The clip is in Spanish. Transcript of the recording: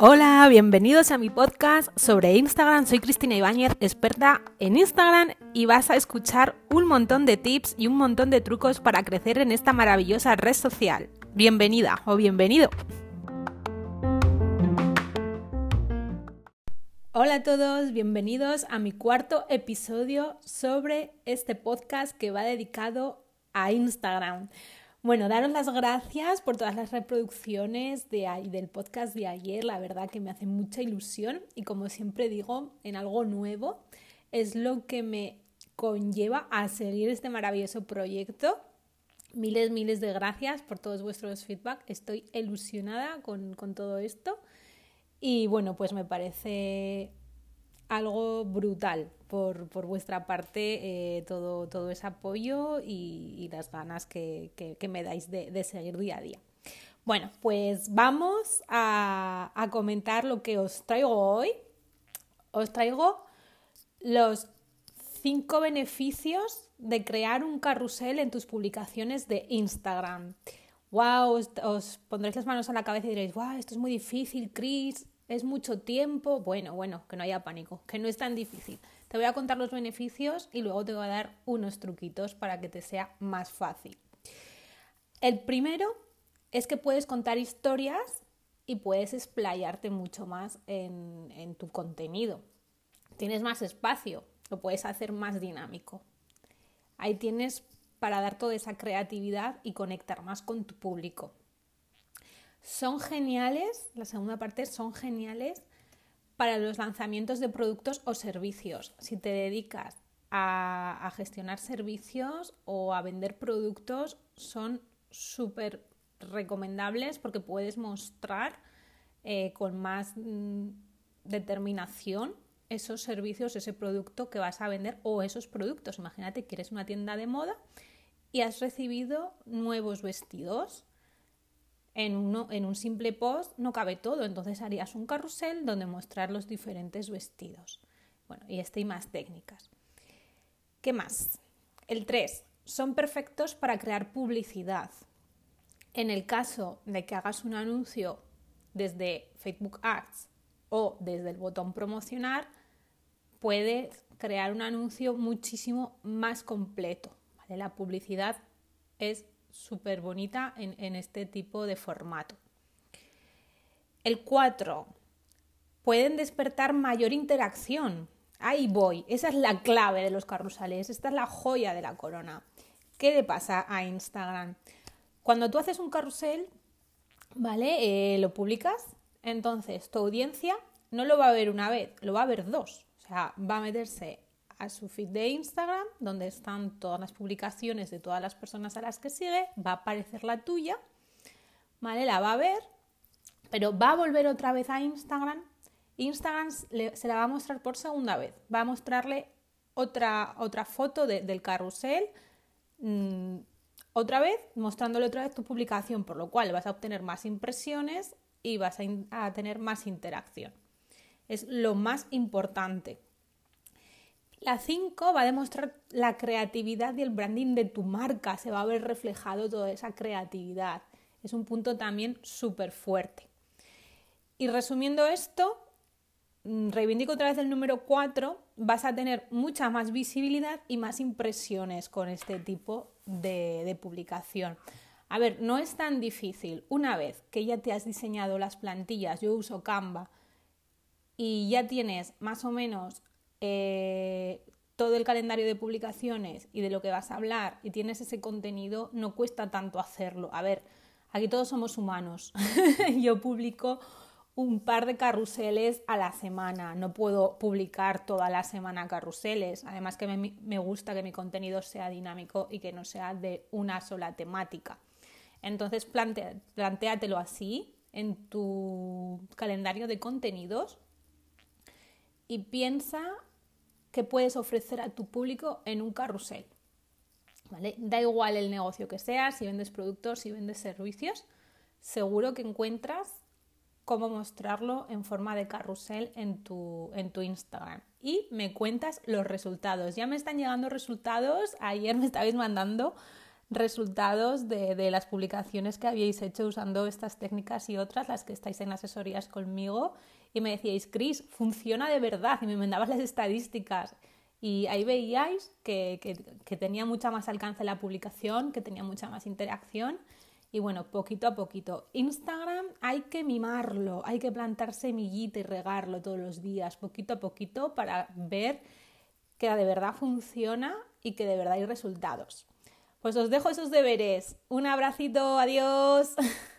Hola, bienvenidos a mi podcast sobre Instagram. Soy Cristina Ibáñez, experta en Instagram y vas a escuchar un montón de tips y un montón de trucos para crecer en esta maravillosa red social. Bienvenida o bienvenido. Hola a todos, bienvenidos a mi cuarto episodio sobre este podcast que va dedicado a Instagram. Bueno, daros las gracias por todas las reproducciones de, del podcast de ayer, la verdad que me hace mucha ilusión y como siempre digo, en algo nuevo es lo que me conlleva a seguir este maravilloso proyecto. Miles, miles de gracias por todos vuestros feedback. Estoy ilusionada con, con todo esto. Y bueno, pues me parece algo brutal por, vuestra parte eh, todo, todo ese apoyo y, las ganas que, me dais de, seguir día a día. Bueno, pues vamos a, comentar lo que os traigo hoy. Os traigo los cinco beneficios de crear un carrusel en tus publicaciones de Instagram. ¡Wow! Os, os, pondréis las manos a la cabeza y diréis, ¡Wow! Esto es muy difícil, Chris es mucho tiempo. Bueno, bueno, que no haya pánico, que no es tan difícil. Te voy a contar los beneficios y luego te voy a dar unos truquitos para que te sea más fácil. El primero es que puedes contar historias y puedes explayarte mucho más en, en tu contenido. Tienes más espacio, lo puedes hacer más dinámico. Ahí tienes para dar toda esa creatividad y conectar más con tu público. Son geniales, la segunda parte, son geniales para los lanzamientos de productos o servicios. Si te dedicas a, gestionar servicios o a vender productos, son súper recomendables porque puedes mostrar eh, con más mm, determinación esos servicios, ese producto que vas a vender o esos productos. Imagínate que eres una tienda de moda y has recibido nuevos vestidos en, un simple post no cabe todo, entonces harías un carrusel donde mostrar los diferentes vestidos. Bueno, y este y más técnicas. ¿Qué más? El 3. Son perfectos para crear publicidad. En el caso de que hagas un anuncio desde Facebook Ads o desde el botón promocionar, puedes crear un anuncio muchísimo más completo. La publicidad es súper bonita en, este tipo de formato. El 4. Pueden despertar mayor interacción. Ahí voy. Esa es la clave de los carrusales. Esta es la joya de la corona. ¿Qué le pasa a Instagram? Cuando tú haces un carrusel, ¿vale? Eh, lo publicas, entonces tu audiencia no lo va a ver una vez, lo va a ver dos. O sea, va a meterse a su feed de Instagram, donde están todas las publicaciones de todas las personas a las que sigue, va a aparecer la tuya, ¿vale? La va a ver, pero va a volver otra vez a Instagram. Instagram se la va a mostrar por segunda vez, va a mostrarle otra, otra foto del carrusel, mm, otra vez, mostrándole otra vez tu publicación, por lo cual vas a obtener más impresiones y vas a tener más interacción. Es lo más importante. La 5 va a demostrar la creatividad y el branding de tu marca, se va a ver reflejado toda esa creatividad. Es un punto también súper fuerte. Y resumiendo esto, mm, reivindico otra vez el número 4, vas a tener mucha más visibilidad y más impresiones con este tipo de, de publicación. A ver, no es tan difícil. Una vez que ya te has diseñado las plantillas, yo uso Canva, y ya tienes más o menos eh, todo el calendario de publicaciones y de lo que vas a hablar y tienes ese contenido, no cuesta tanto hacerlo. A ver, aquí todos somos humanos. Yo publico un par de carruseles a la semana. No puedo publicar toda la semana carruseles. Además que me, gusta que mi contenido sea dinámico y que no sea de una sola temática. Entonces plantea, así en tu calendario de contenidos y piensa que puedes ofrecer a tu público en un carrusel. ¿Vale? Da igual el negocio que sea, si vendes productos, si vendes servicios, seguro que encuentras cómo mostrarlo en forma de carrusel en tu, en tu Instagram. Y me cuentas los resultados. Ya me están llegando resultados. Ayer me estabais mandando resultados de, de, las publicaciones que habíais hecho usando estas técnicas y otras, las que estáis en asesorías conmigo, y me decíais, Chris, funciona de verdad, y me mandabas las estadísticas. Y ahí veíais que, que, que tenía mucha más alcance la publicación, que tenía mucha más interacción. Y bueno, poquito a poquito. Instagram hay que mimarlo, hay que plantar semillita y regarlo todos los días, poquito a poquito, para ver que de verdad funciona y que de verdad hay resultados. Pues os dejo esos deberes. Un abracito, adiós.